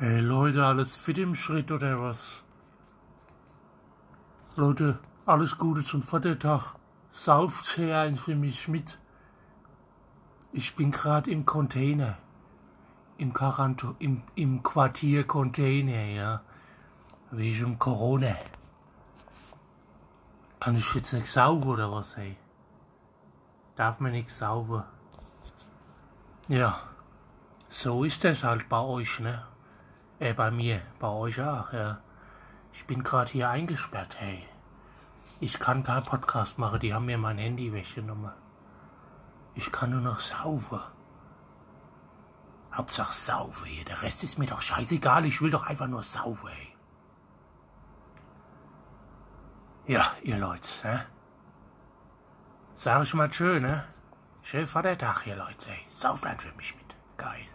Hey Leute, alles fit im Schritt oder was? Leute, alles Gute zum Vatertag. Sauft sehr ein für mich mit. Ich bin gerade im Container. Im Quaranto, im, im Quartier Container, ja. Wegen Corona. Kann ich jetzt nicht saufen oder was, ey? Darf man nicht saufen. Ja. So ist das halt bei euch, ne? Äh, bei mir, bei euch auch, ja. Ich bin gerade hier eingesperrt, hey. Ich kann keinen Podcast machen, die haben mir mein Handy weggenommen. Ich kann nur noch saufen. Hauptsache saufen hier, der Rest ist mir doch scheißegal, ich will doch einfach nur saufen, ey. Ja, ihr Leute, ne? Sag ich mal schön, ne? Schön Vatertag, ihr Leute, ey. Sauft ein für mich mit. Geil.